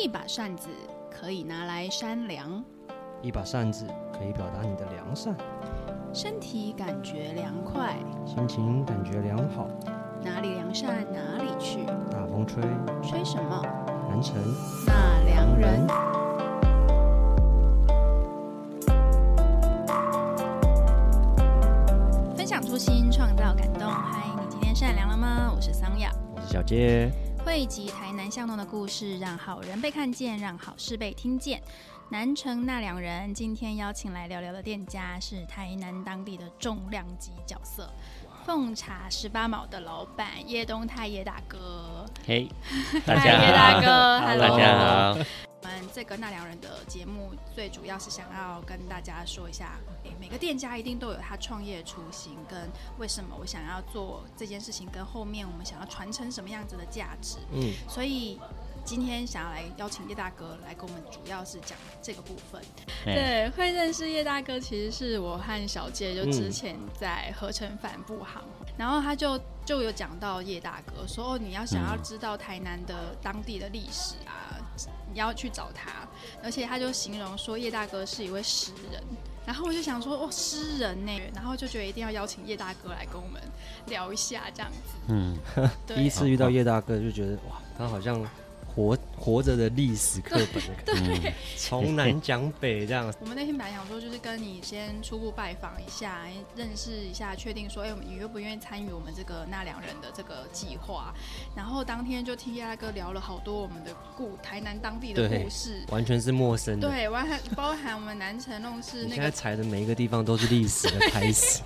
一把扇子可以拿来扇凉，一把扇子可以表达你的良善，身体感觉凉快，心情感觉良好。哪里良善哪里去，大风吹，吹什么？南城那良人。分享初心，创造感动。嗨，你今天善良了吗？我是桑雅。我是小杰。汇集台南巷弄的故事，让好人被看见，让好事被听见。南城那两人今天邀请来聊聊的店家是台南当地的重量级角色——奉茶十八毛的老板叶东泰叶大哥。嘿，嗨 大家叶大，哥，Hello，大家好。我们这个那两人的节目，最主要是想要跟大家说一下，诶，每个店家一定都有他创业的初心，跟为什么我想要做这件事情，跟后面我们想要传承什么样子的价值。嗯，所以今天想要来邀请叶大哥来跟我们，主要是讲这个部分。对，会认识叶大哥，其实是我和小杰就嗯之前在合成帆布行，然后他就就有讲到叶大哥说，哦，你要想要知道台南的当地的历史啊，你要去找他，而且他就形容说叶大哥是一位诗人。然后我就想说，哦，诗人呢，然后就觉得一定要邀请叶大哥来跟我们聊一下这样子。嗯，第一次遇到叶大哥就觉得哇，他好像活活着的历史课本的感觉，嗯从南讲北这样。我们那天本来想说，就是跟你先初步拜访一下，认识一下，确定说，哎、你愿不愿意参与我们这个纳凉人的这个计划？然后当天就听叶大哥聊了好多我们的故台南当地的故事，完全是陌生的。对，包含包含我们南城弄是 你现在那个踩的每一个地方都是历史的开始。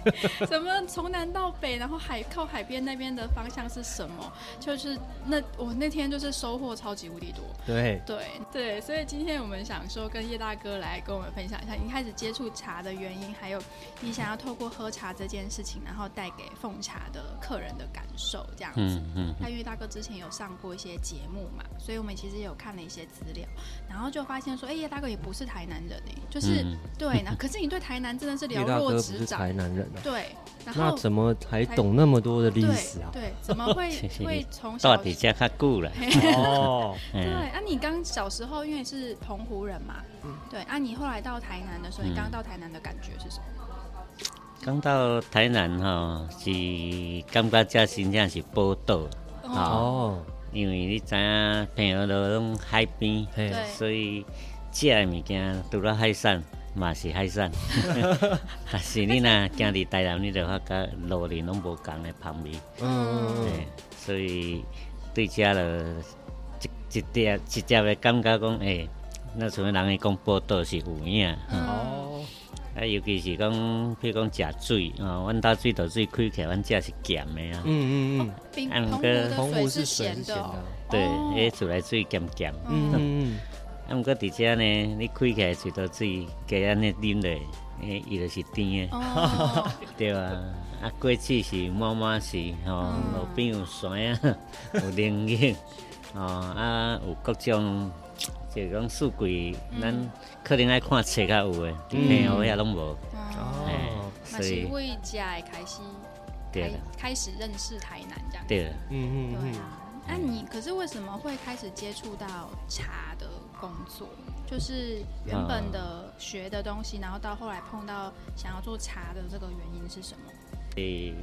什么从南到北，然后海靠海边那边的方向是什么？就是那我那天就是收获超级无敌多。对，对对，所以今天我们想说跟叶大哥来跟我们分享一下你开始接触茶的原因，还有你想要透过喝茶这件事情，然后带给奉茶的客人的感受这样子。嗯嗯，那因为大哥之前有上过一些节目嘛，所以我们其实也有看了一些资料，然后就发现说，哎、叶大哥也不是台南人哎、就是、嗯 对，那可是你对台南真的是了叶大哥不若指掌，是台南人啊，对，然后那怎么还懂那么多的历史啊？对，怎么会 会从小到底家较久了。哦，对，嗯，啊，你刚小时候因为是澎湖人嘛，对，啊，你后来到台南的时候，你嗯刚到台南的感觉是什么？刚到台南吼，是感觉这真正是宝岛，哦，哦，因为你知影平和都拢海边，对。所以食的物件除了海产嘛是海产，但是你若行伫台南，你就发觉路里拢无共的香味。嗯，对，所以对遮了一一点直接的感觉讲，诶、那像人会讲报道是有影，嗯，哦，啊，尤其是讲，譬如讲食水，哦，阮兜水道水开起来，阮食是咸的啊，嗯嗯嗯，冰啊澎湖的澎湖水是水咸的。对，哦。迄厝内水咸咸，嗯。嗯啊，毋过伫遮呢，你开起来水道水，加安尼啉落，诶，伊就是甜的，哦，对啊，啊，过去是满满是，吼、嗯。路边有山啊，有林荫，吼、啊，有各种，就是讲四季，咱可能爱看册较有诶，嗯。嘿，我遐拢无，哦，所以是为家的开始开对了，开始认识台南这样子，对。了，嗯嗯嗯，对啊。那你可是为什么会开始接触到茶的工作？就是原本的学的东西，然后到后来碰到想要做茶的这个原因是什么？诶，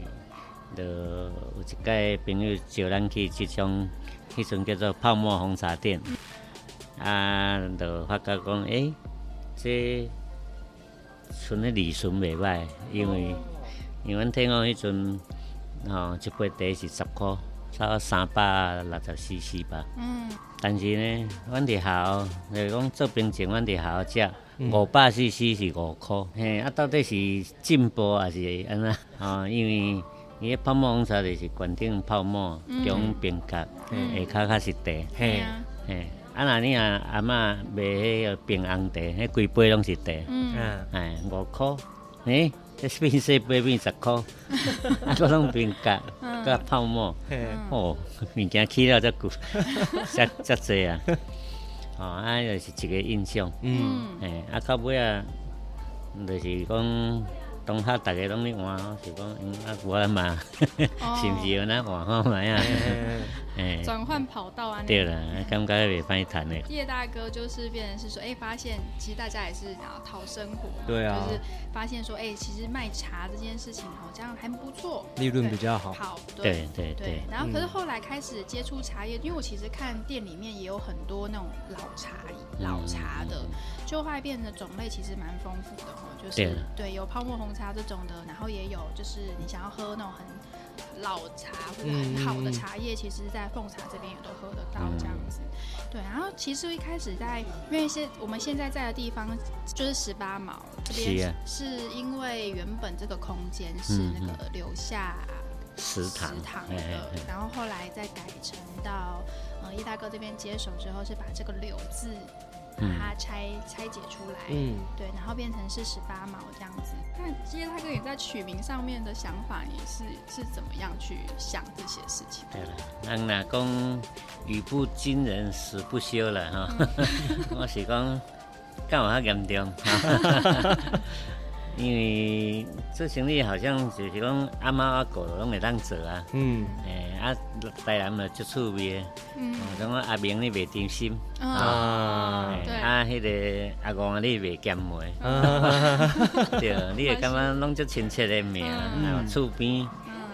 就有一届朋友招咱去即种，迄阵叫做泡沫红茶店，啊，就发觉讲，诶、这剩的利润袂歹，因为因为阮听讲迄阵，吼、一杯茶是十箍，差不多三百六十四 c 吧。嗯，但是呢，阮伫校，就是讲做冰前，阮伫校食五百 CC 是五块，嘿，啊，到底是进步还是安怎？吼、因为伊迄泡沫红茶就是悬顶泡沫，中冰格，嗯。下骹较是茶，对嘿，啊，嘿，啊，若你啊阿嬷卖迄个冰红茶，迄规杯拢是茶，嗯，嗯，哎，五箍，诶，这变细杯变十箍，啊，搁拢冰格，甲泡沫。嘿，哦，物件起了遮久，遮遮济啊！哦，啊，就是一个印象。嗯，嗯，诶、啊，到尾啊，就是讲，当下大家拢咧换，是讲，嗯，啊，我嘛，是毋是有那换 好卖啊？转换跑道啊。对了，感觉袂歹谈呢。叶大哥就是变成是说，哎，发现其实大家也是想要讨生活，对啊，就是发现说，哎，其实卖茶这件事情好像还不错，利润比较好。好，对对对。然后可是后来开始接触茶叶，因为我其实看店里面也有很多那种老茶、老茶的，就会变得种类其实蛮丰富的哈，就是对有泡沫红茶这种的，然后也有就是你想要喝那种很。老茶或者很好的茶叶，其实，在凤茶这边也都喝得到这样子。对，然后其实一开始在，因为现我们现在在的地方就是十八毛这边，是因为原本这个空间是那个留下食堂的，然后后来再改成到呃叶大哥这边接手之后，是把这个柳字。把它拆拆解出来，嗯，对，然后变成是十八毛这样子。那其实他跟你在取名上面的想法，你是是怎么样去想这些事情？对了，人哪讲语不惊人死不休了哈，我是讲干嘛严重？因为做生意好像就是讲阿猫阿狗拢会当做啊，嗯，诶，啊，台南嘛足趣味，嗯，像我阿明你袂担心，啊，对，啊，迄个阿公你袂咸梅，对，你会感觉拢足亲切的名，然后厝边，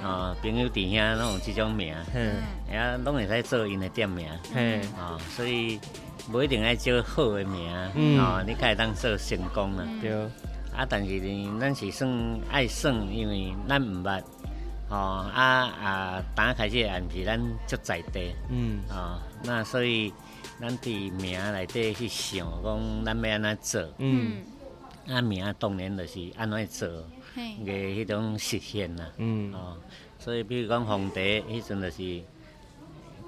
哦，朋友弟兄拢有这种名，嗯，啊，拢会使做因的店名，嗯，啊，所以不一定爱叫好的名，嗯，啊，你才会当做成功了，对。啊，但是呢，咱是算爱算，因为咱毋捌，吼啊啊，打开始也毋是咱足在地，嗯，哦，那所以咱伫名内底去想，讲咱要安怎做，嗯，啊名当然就是安怎做，个迄种实现啦，嗯，哦，所以比如讲皇帝迄阵就是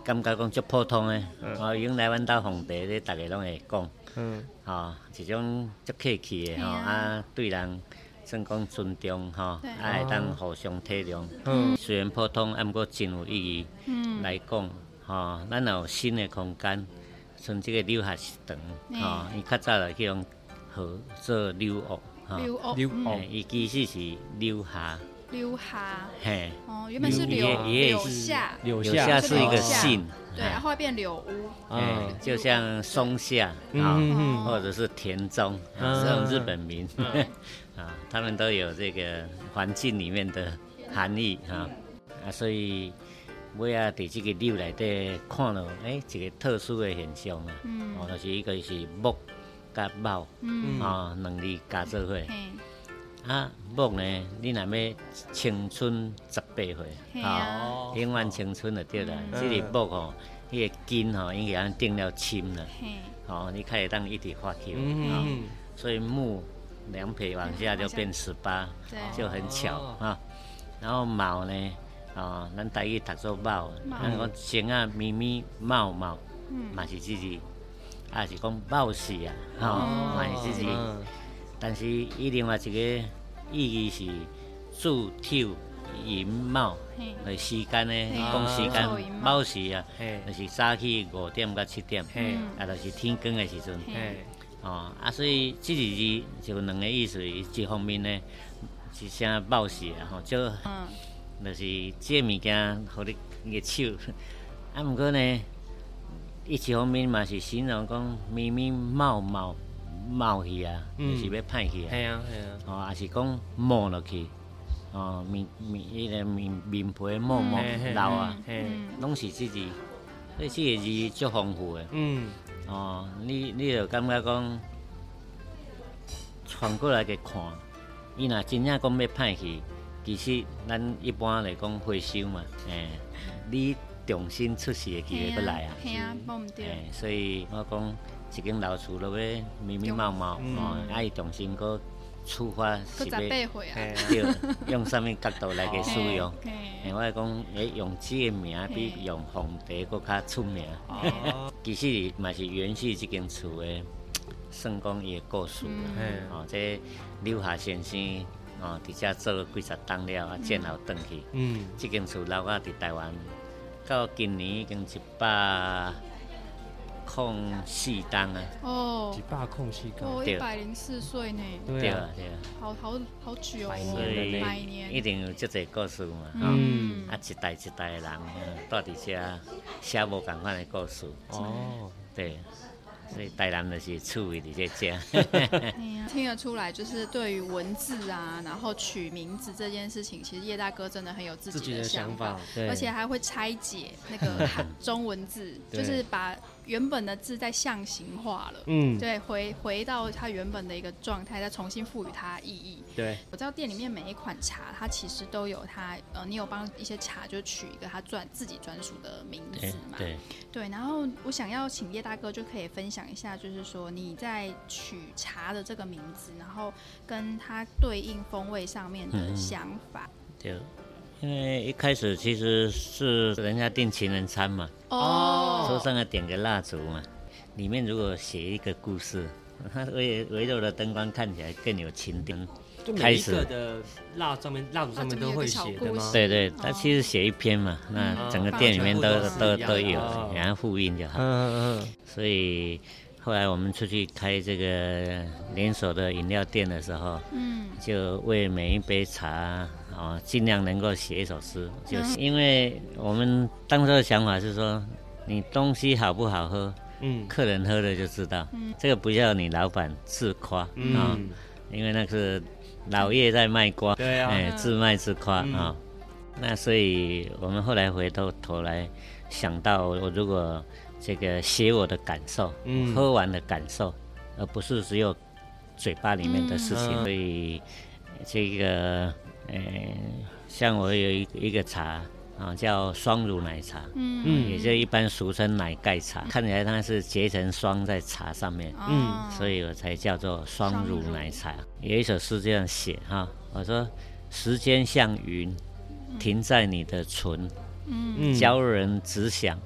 感觉讲足普通诶，哦，用来阮兜皇帝咧，逐个拢会讲。嗯，吼，一种足客气的吼，啊，对人算讲尊重吼，啊，会当互相体谅。嗯，虽然普通，啊，毋过真有意义。嗯，来讲，吼，咱有新的空间，像即个留学堂，吼，伊较早来去用河做留学，吼，留学，伊其实是留下。留下，嘿，哦，原本是留留下，留下是一个姓，对，然后变柳屋，哎，就像松下啊，或者是田中这种日本名，啊，他们都有这个环境里面的含义哈，啊，所以我也伫这个柳内底看了，哎，一个特殊的现象啊，哦，就是一个是木甲茂，啊，两字加做伙。啊，木呢？你若要青春十八岁，啊，永远青春就对啦。这个木吼，迄个根吼，已经定了青了，哦，你可以当一直发球，啊，所以木两撇往下就变十八，就很巧啊。然后卯呢，哦，咱台语读作卯，咱讲生啊咪咪卯卯，嘛是自己，啊是讲卯时啊，吼，嘛是自己。但是伊另外一个意义是祝跳寅卯的时间呢，讲时间卯时啊，就是早起五点到七点，啊，就是天光的时阵，哦，啊，所以这日字就两个意思，一方面呢是啥卯时啊，吼，就就是这物件互你热手，啊，毋过呢，一方面嘛是形容讲咪咪卯卯。冒去啊，就是要歹去啊。系啊系啊。哦，也是讲冒落去，哦面面迄个面面皮冒冒老啊，拢是自己，所以这个字足丰富的。嗯。哦，你你就感觉讲，传过来去看，伊若真正讲要歹去，其实咱一般来讲回收嘛，诶，你重新出世的机会不来啊。系啊，无毋对。诶，所以我讲。一间老厝落要密密麻麻，哦，爱重新搁出发是要，对，用什么角度来给使用？诶，我讲，诶，用这个名比用皇帝搁较出名。其实嘛是延续这间厝的算讲伊的故事。哦，这刘霞先生哦，伫遮做几十栋了，啊，建好转去。嗯，这间厝老啊伫台湾，到今年已经一百。控四档啊，哦。几把空隙感，哦，一百零四岁呢，对啊。啊，对啊，好好好久百哦，所以百一，定有这个故事嘛，吼、嗯。啊，一代一代的人呃住伫遮写无共款的故事，哦，对，所以台南就是趣味伫这遮。哎呀，听得出来，就是对于文字啊，然后取名字这件事情，其实叶大哥真的很有自自己的己想想法，对，而且还会拆解那个汉 中文字，就是把原本的字在象形化了。嗯，对，回回到它原本的一个状态，再重新赋予它意义。对，我知道店里面每一款茶，它其实都有它，呃，你有帮一些茶就取一个它专自己专属的名字嘛？对，对，然后我想要请叶大哥就可以分享一下，就是说你在取茶的这个名字，然后跟它对应风味上面的嗯想法。对，因为一开始其实是人家订情人餐嘛，哦。桌上要点个蜡烛嘛，里面如果写一个故事，它 围围绕的灯光看起来更有情调。就每一个的蜡上面蜡烛上面都会写的吗？对对，它其实写一篇嘛，那整个店里面都嗯都都有哦，然后复印就好。嗯嗯。所以后来我们出去开这个连锁的饮料店的时候，嗯。就为每一杯茶啊，尽量能够写一首诗。就是因为我们当时的想法是说，你东西好不好喝，嗯。客人喝了就知道。这个不要你老板自夸啊、嗯。哦嗯，因为那是老叶在卖瓜，对啊，哎，自卖自夸啊、嗯。哦。那所以我们后来回头头来想到，我如果这个写我的感受，嗯。喝完的感受，而不是只有嘴巴里面的事情。嗯。所以这个呃，像我有一一个茶啊，叫双乳奶茶。嗯。嗯也就一般俗称奶盖茶，看起来它是结成霜在茶上面，嗯所以我才叫做双乳奶茶。有一首诗这样写哈，我说时间像云，停在你的唇，嗯。教人只想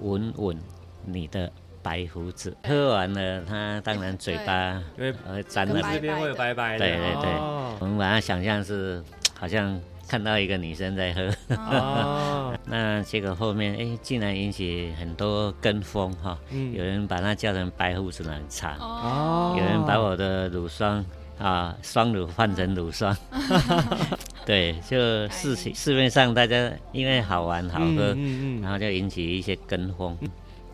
闻闻你的白胡子。喝完了，他当然嘴巴因为呃沾了。跟白这边会有白白的，对对对。哦。我们把它想象是好像看到一个女生在喝，哦，那结果后面哎，竟然引起很多跟风哈，嗯。有人把它叫成白胡子奶茶，哦，有人把我的乳霜啊双乳换成乳霜，对，就市哎。市面上大家因为好玩好喝，嗯然后就引起一些跟风，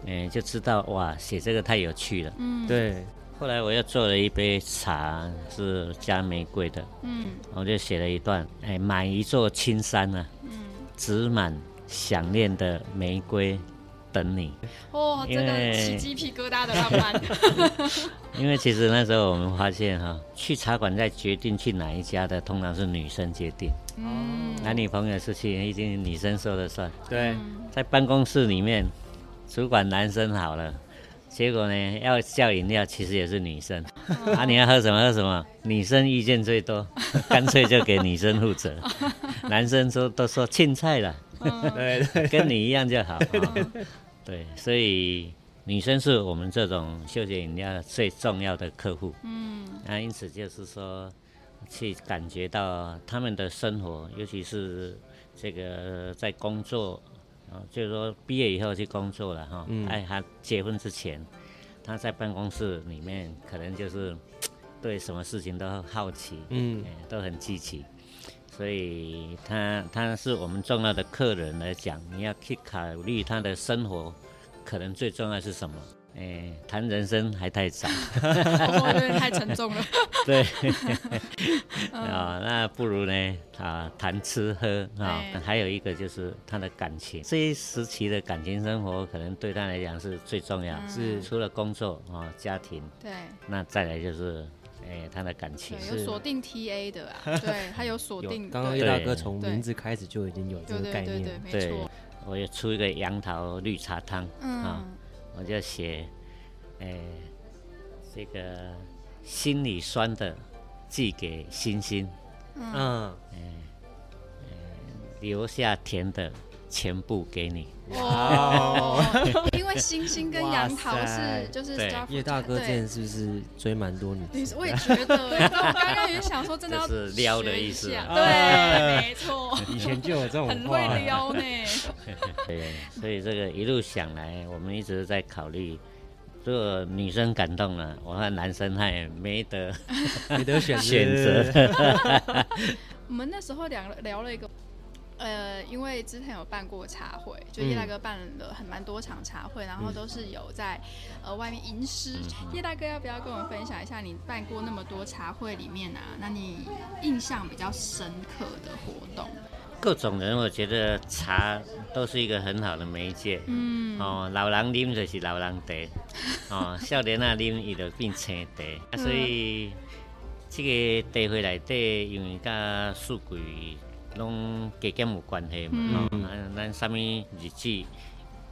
嗯，就知道哇，写这个太有趣了。嗯。对，后来我又做了一杯茶，是加玫瑰的，嗯。我就写了一段，哎，买一座青山啊，嗯，植满想念的玫瑰等你。哦，这个因为起鸡皮疙瘩的浪漫，因为其实那时候我们发现哈，去茶馆在决定去哪一家的，通常是女生决定，嗯。男女朋友事情一定女生说了算。对，在办公室里面，主管男生好了，结果呢要叫饮料，其实也是女生。啊，你要喝什么喝什么，女生意见最多，干脆就给女生负责。男生说都说青菜了，对对，跟你一样就好。哦对，所以女生是我们这种休闲饮料最重要的客户。嗯那因此就是说，去感觉到他们的生活，尤其是这个在工作，啊，就是说毕业以后去工作了哈，嗯哎，他结婚之前，他在办公室里面可能就是 对什么事情都好奇，嗯哎，都很积极。所以他他是我们重要的客人来讲，你要去考虑他的生活，可能最重要是什么？哎，谈人生还太早。哦，有点太沉重了，对，嗯。啊、那不如呢啊谈吃喝啊、对还有一个就是他的感情，这一时期的感情生活可能对他来讲是最重要，是除了工作啊、家庭，对。那再来就是哎他的感情，。有锁定 TA 的啊，对，他有锁定，刚刚对叶大哥从名字开始就已经有这个概念，没对错，，我也出一个杨桃绿茶汤，啊嗯我就写，哎这个心里酸的寄给星星，嗯，哎留下甜的全部给你。哦，因为星星跟杨桃是就是 Star 叶大哥之对前是不是追蛮多女生？你我也觉得我刚刚也想说，真的要 是撩的意思啊对，没错，以前就有这种很，会撩呢。对，所以这个一路想来，我们一直在考虑，如果女生感动了，我和男生他也没得没得选选择。我们那时候聊了聊了一个，呃，因为之前有办过茶会，就叶大哥办了很蛮多场茶会，然后都是有在呃外面吟诗。叶大哥要不要跟我们分享一下你办过那么多茶会里面啊？那你印象比较深刻的活动？各种人，我觉得茶都是一个很好的媒介。嗯，哦，老人啉就是老人茶，哦，少年啊啉伊就变青茶。啊，所以这个茶会内底，因为甲四季拢加减有关系嘛。哦，咱啥物日子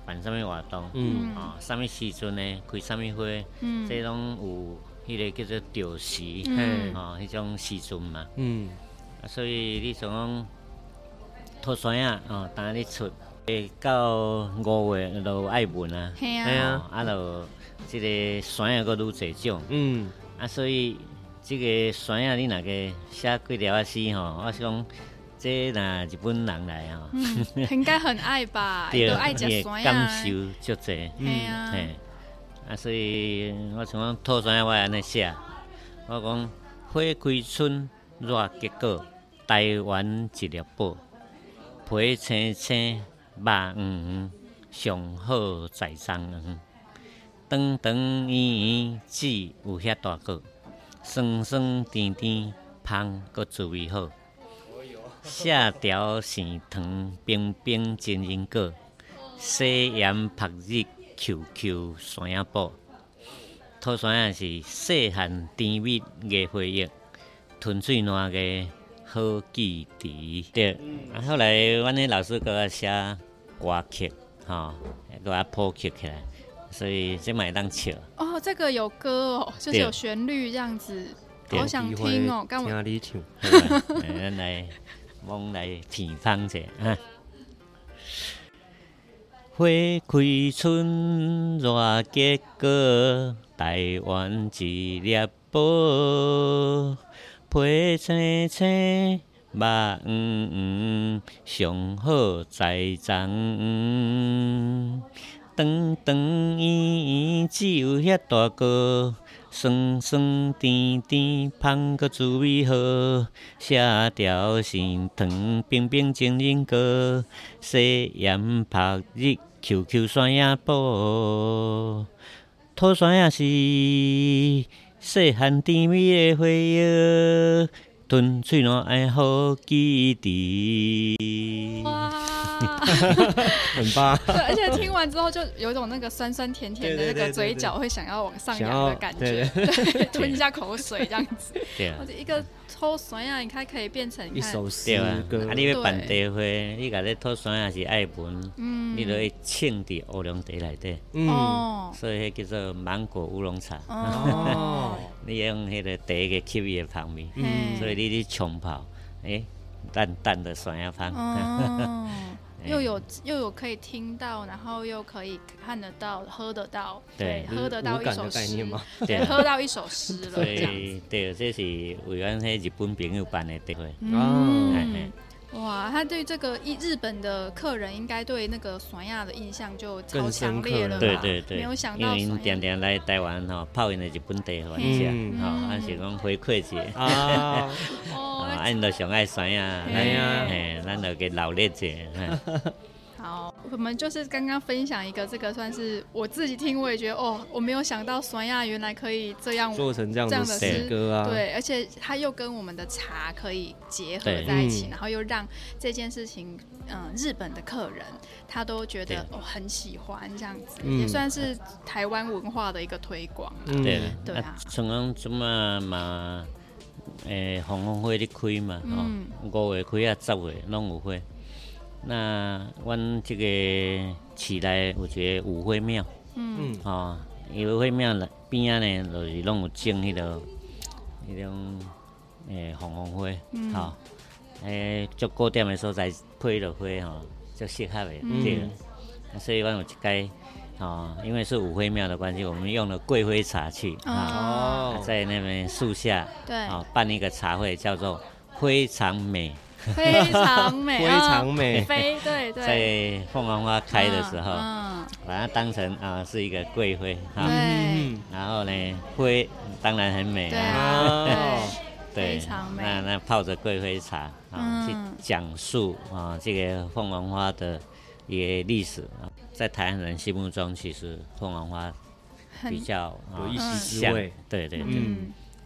办啥物活动，嗯，哦，啥物时阵呢开啥物会，嗯，这拢有迄个叫做调时，嗯，哦，迄种时阵嘛。嗯，啊，所以你想讲。拖山啊，哦，当你出，诶，到五月就爱问啊，系啊，啊，就这个山啊，搁愈济种，嗯，啊，所以即个山啊，你若个写几条啊诗吼，我想这若日本人来啊，应该很爱吧，都爱食酸啊，感受足济，嗯啊，啊，所以我想讲拖山啊，我安尼写，我讲花开春，热结果，台湾一粒宝。皮青青，肉黄黄，上好在张黄。长长圆圆，籽有遐大个，酸酸甜甜，香搁滋味好。下条生糖，冰冰真人果，细盐拍日，Q Q 山野宝。土山也是细汉甜蜜的回忆，吞水烂个。好记忆对，啊，后来阮迄老师给我写歌曲，吼，给我谱曲起来，所以这买当唱。哦，这个有歌哦，就是有旋律这样子，好想听哦，刚我听你唱，咱来，往来品芳者啊。花开春，热结果，台湾一粒宝。皮青青，肉黄黄，上好在长。长长圆圆，只有遐大个，酸酸甜甜，香个滋味好。下条心糖，冰冰情人歌，细盐拍日，QQ 山野宝，土山也是。细汉甜蜜的回忆，吞嘴软爱好记忆。哇，很棒！对，而且听完之后就有一种那个酸酸甜甜的那个嘴角会想要往上扬的感觉，对，吞一下口水这样子。对或者一个拖酸啊，你看可以变成一首诗歌。啊，你要办茶会，你讲这拖酸啊是爱文，嗯，你就会浸伫乌龙茶内底，嗯，所以迄叫做芒果乌龙茶。哦，你用迄个茶嘅气味的香味，嗯，所以你去冲泡，诶，淡淡的酸呀香。哦。又有又有可以听到，然后又可以看得到、喝得到，对，喝得到一首诗，对，喝到一首诗了。对对，这是为阮迄日本朋友办的茶会。哦，哇，他对这个日日本的客人应该对那个酸亚的印象就超强烈了吧？对对对，没有想到，因为点点来台湾哈泡因的日本地玩下，哈，还是讲回馈者啊。啊，因都上爱酸亚，哎呀，哎，咱就给老烈者。好，我们就是刚刚分享一个，这个算是我自己听，我也觉得哦，我没有想到酸亚原来可以这样做成这样的诗歌啊。对，而且它又跟我们的茶可以结合在一起，然后又让这件事情，嗯，日本的客人他都觉得哦很喜欢这样子，也算是台湾文化的一个推广。对，对啊，像讲怎么嘛？诶，红红花咧开嘛，吼，五月开啊，十月拢有花。那阮这个市内有一个五花庙，嗯，吼，五会庙内边仔呢，就是拢有种迄个迄种诶红红花，吼，诶，足高点的所在配落花吼，足适合的，对。所以阮有一间。哦，因为是五灰庙的关系，我们用了桂花茶去啊，在那边树下，对，啊，办一个茶会，叫做非常美，非常美，非常美，非对对，在凤凰花开的时候，把它当成啊是一个贵妃哈，对。然后呢灰当然很美对啊，对，非常，美。那那泡着贵妃茶啊，去嗯讲述啊这个凤凰花的一个历史啊，在台湾人心目中，其实凤凰花比较啊有一席之像味，对对对，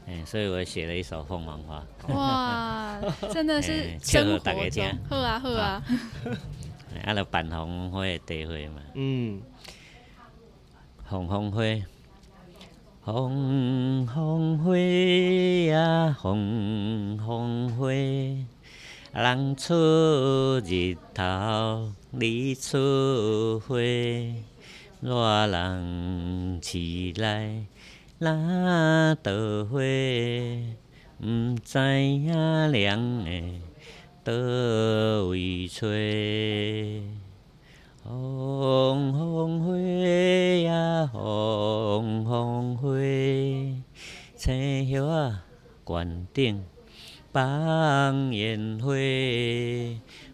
嗯。哎，所以我写了一首凤凰花，哇，真的是 哎生活切合大家中听，好啊好。啊，啊，就版红花的地花嘛。嗯，红红花，红红花呀，红红花，人出日头，你出花，热人起来哪倒花，毋知影凉的倒位吹。红红花呀，红红花，青叶啊，悬顶放烟花，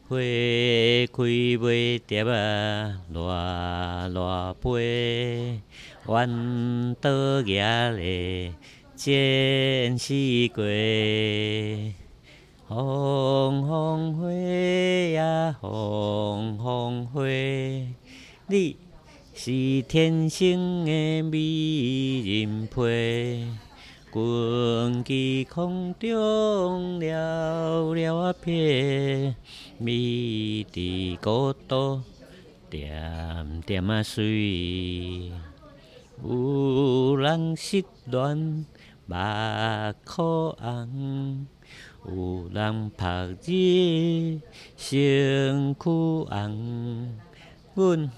花开袂蝶啊，热热飞，弯倒野嘞，见四季。红红花呀，红红花，你是天生的美人胚，滚去空中了了啊飘，美伫孤岛点点啊水，有人失恋目眶红。有人晒日身躯红，阮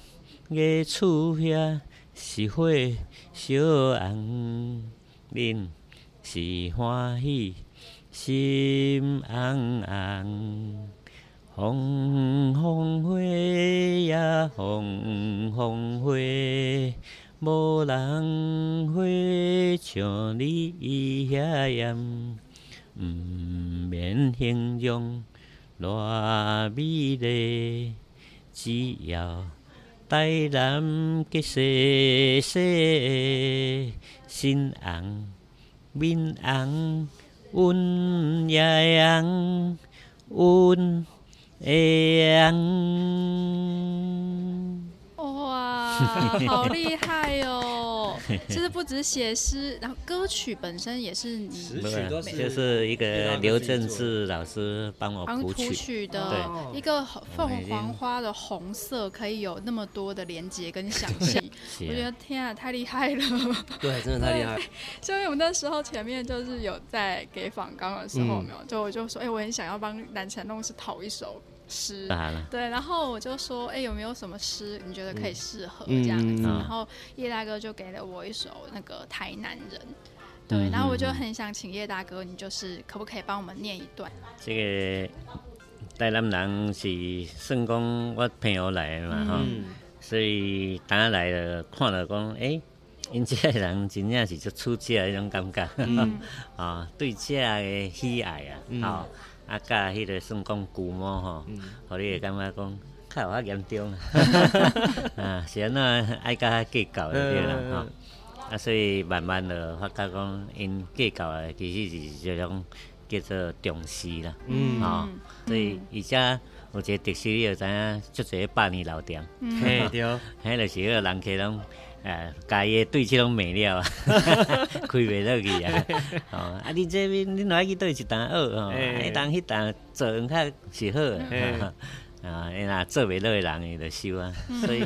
的厝遐是火烧红，恁是欢喜心红红。红红花呀，红红花，无人花像你遐艳。毋免形容偌美丽，只要台南结细细心红面红，阮也红，阮会红。哇，好厉害哦！其实不止写诗，然后歌曲本身也是你词曲都是就是一个刘正志老师帮我帮谱谱曲，曲的对一个凤凰花的红色，可以有那么多的连接跟想象。我觉得天啊，太厉害了！对，真的太厉害了。所以我们那时候前面就是有在给访纲的时候，没有就我就说，哎、我很想要帮南城弄是讨一首诗。当然了，对，然后我就说，哎、有没有什么诗你觉得可以适合嗯这样子？嗯。然后叶大哥就给了我一首那个《台南人》，对，嗯。然后我就很想请叶大哥，你就是可不可以帮我们念一段？这个台南人是算讲我朋友来的嘛吼。嗯，所以当下来了，看了讲，诶、因这个人真正是足出色的迄种感觉，嗯。啊，对这个喜爱啊，嗯。吼、啊，甲迄个算讲古毛吼，嗯。互、你会感觉讲较有较严重。啊，啊，是安怎爱甲较计较的对啦，嗯吼、啊，所以慢慢的发觉讲，因计较的其实是这种叫做重视啦，嗯。啊、所以而且有一个特色，你就知影，足侪百年老店。嗯。嘿对，迄就是迄个人客拢，诶，家己的对手拢没了啊，开袂落去啊。哦，啊，你这边你来去对一单学？哦，嘿。迄单迄单做用较是好嘿。的。啊，因若做袂落的人伊就收啊，所以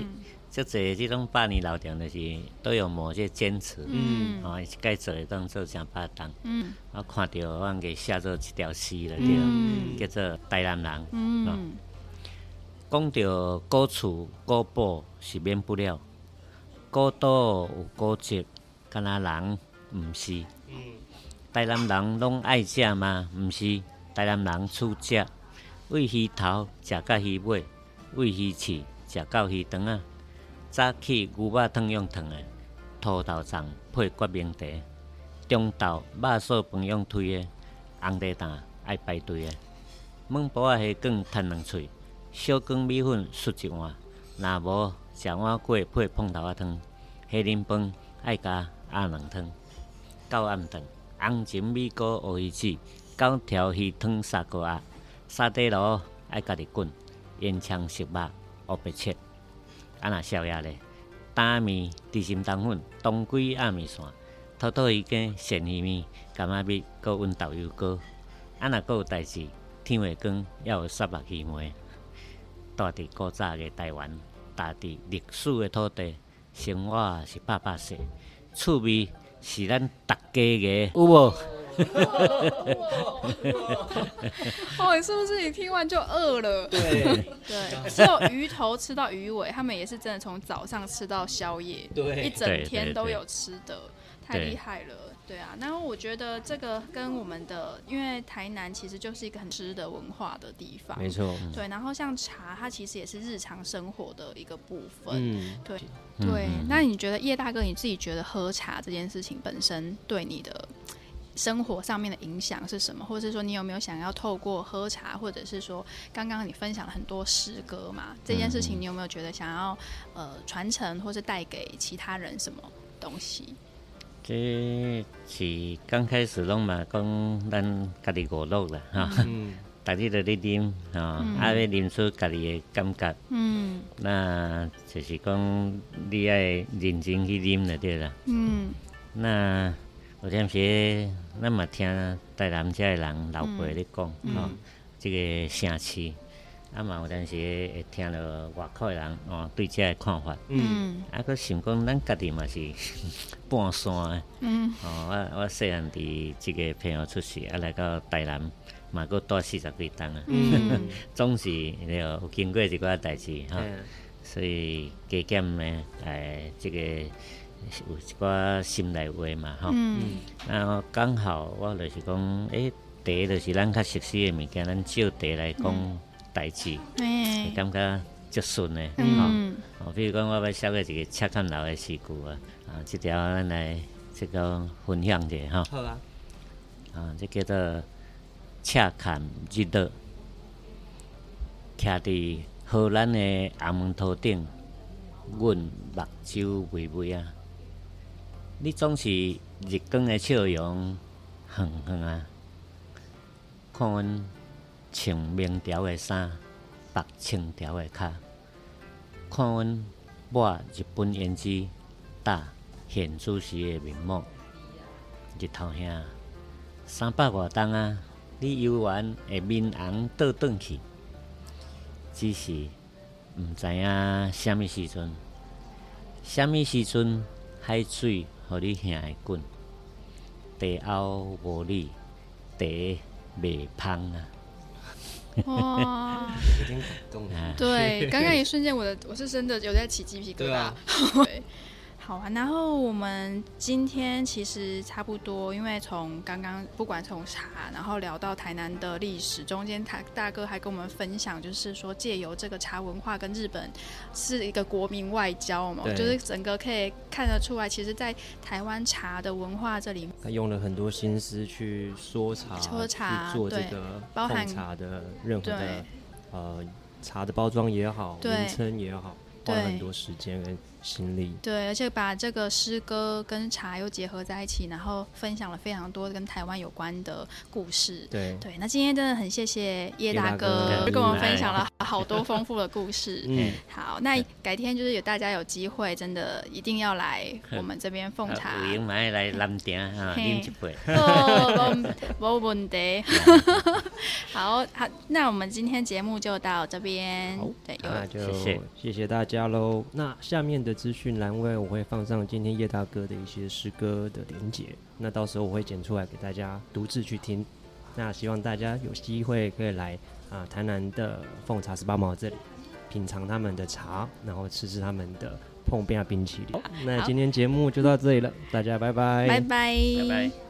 足侪即种百年老店就是都有某些坚持。嗯。哦，该做的当做成百档，嗯。我看到我给写做一条诗了，对，嗯叫做《台南人》。嗯。讲到古厝古堡是免不了，古岛有古迹，敢若人毋是。台南人拢爱食吗？毋是，台南人厝食，喂鱼头食到鱼尾，喂鱼翅食到鱼肠啊。早起牛肉汤用烫的，土豆粽配决明茶，中昼肉燥饭用推的，红茶蛋爱排队的。焖煲仔虾卷趁两喙，小羹米粉嗦一碗，若无食碗粿配碰头仔汤，黑啉饭爱加鸭卵汤，到暗顿红鲟米糕乌鱼子，九条鱼汤砂锅鸭，沙底螺爱家己滚，烟肠食肉乌白切，啊若宵夜咧，打面、地心冬粉、冬瓜鸭面线，土豆鱼羹、鳝鱼面、柑仔米，搁温豆油糕，啊若搁有代志，天会光要有杀目鱼糜。住伫古早嘅台湾，大伫历史的土地，生活是百百岁，趣味是咱大家嘅，有无？哦，你是不是你听完就饿了？对对，只有鱼头吃到鱼尾，他们也是真的从早上吃到宵夜，一，整对对对天都有吃的，太对厉害了。对啊，然后我觉得这个跟我们的，因为台南其实就是一个很吃的文化的地方，没错，对，然后像茶，它其实也是日常生活的一个部分。嗯，对嗯对嗯，那你觉得叶大哥你自己觉得喝茶这件事情本身对你的生活上面的影响是什么？或者是说你有没有想要透过喝茶，或者是说刚刚你分享了很多诗歌嘛，这件事情你有没有觉得想要呃传承，或是带给其他人什么东西？这是刚开始拢嘛讲咱家己娱乐啦，哈，嗯，逐日都咧啉，吼，啊要啉出家己的感觉，嗯。那就是讲你爱认真去啉就对啦。嗯。那有阵时，咱嘛听台南遮的人老辈咧讲，吼、即、个城市，啊嘛有阵时会听到外口的人哦对遮个看法，嗯。啊，佮想讲咱家己嘛是 半山的，嗯。哦，我我细汉伫即个朋友出世，啊来到台南嘛佫住四十几冬啊，嗯。总是了有经过一寡代志吼。嗯。所以加减呢，诶，即、个有一寡心内话嘛，吼、嗯。然后刚好我就是讲，诶、茶就是咱较熟悉的物件，咱照茶来讲代志，会哎感觉足顺的，吼、嗯哦，比如讲，我要写个一个赤坎楼的诗句啊，啊，即条咱来即个分享者吼，好啊，啊，这叫做赤坎日落，徛伫荷兰的红门头顶，阮目睭微微啊。你总是日光的笑容，远远啊。看阮穿明条的衫，白青条的脚，看阮抹日本胭脂，打现主时的面膜，日头兄。三百外冬啊，你游玩会面红倒转去，只是毋知影什物时阵，什物时阵海水互你兄会滚，地后无你，茶袂芳啊！哇，有点感动，啊，对，刚刚一瞬间我的我是真的有在起鸡皮疙瘩。对啊。对，好啊。然后我们今天其实差不多，因为从刚刚不管从茶，然后聊到台南的历史，中间他大哥还跟我们分享，就是说借由这个茶文化跟日本是一个国民外交嘛，对就是整个可以看得出来，其实，在台湾茶的文化这里，他用了很多心思去说茶，说茶去做这个包含茶的任何的呃茶的包装也好，名称也好，花了很多时间跟心力。对，而且把这个诗歌跟茶又结合在一起，然后分享了非常多跟台湾有关的故事。对，对，那今天真的很谢谢叶大哥，跟我们分享了好多丰富的故事。嗯，好，那改天就是有大家有机会，真的一定要来我们这边奉茶。来南亭啊，嘿啉一杯。哦，没没问题。好好，那我们今天节目就到这边好。对，有那就谢谢谢谢大家喽。那下面的资讯栏位我会放上今天叶大哥的一些诗歌的连结，那到时候我会剪出来给大家独自去听。那希望大家有机会可以来啊、台南的凤茶十八毛这里品尝他们的茶，然后吃吃他们的碰冰冰淇淋。那今天节目就到这里了，大家拜拜，拜拜，拜拜。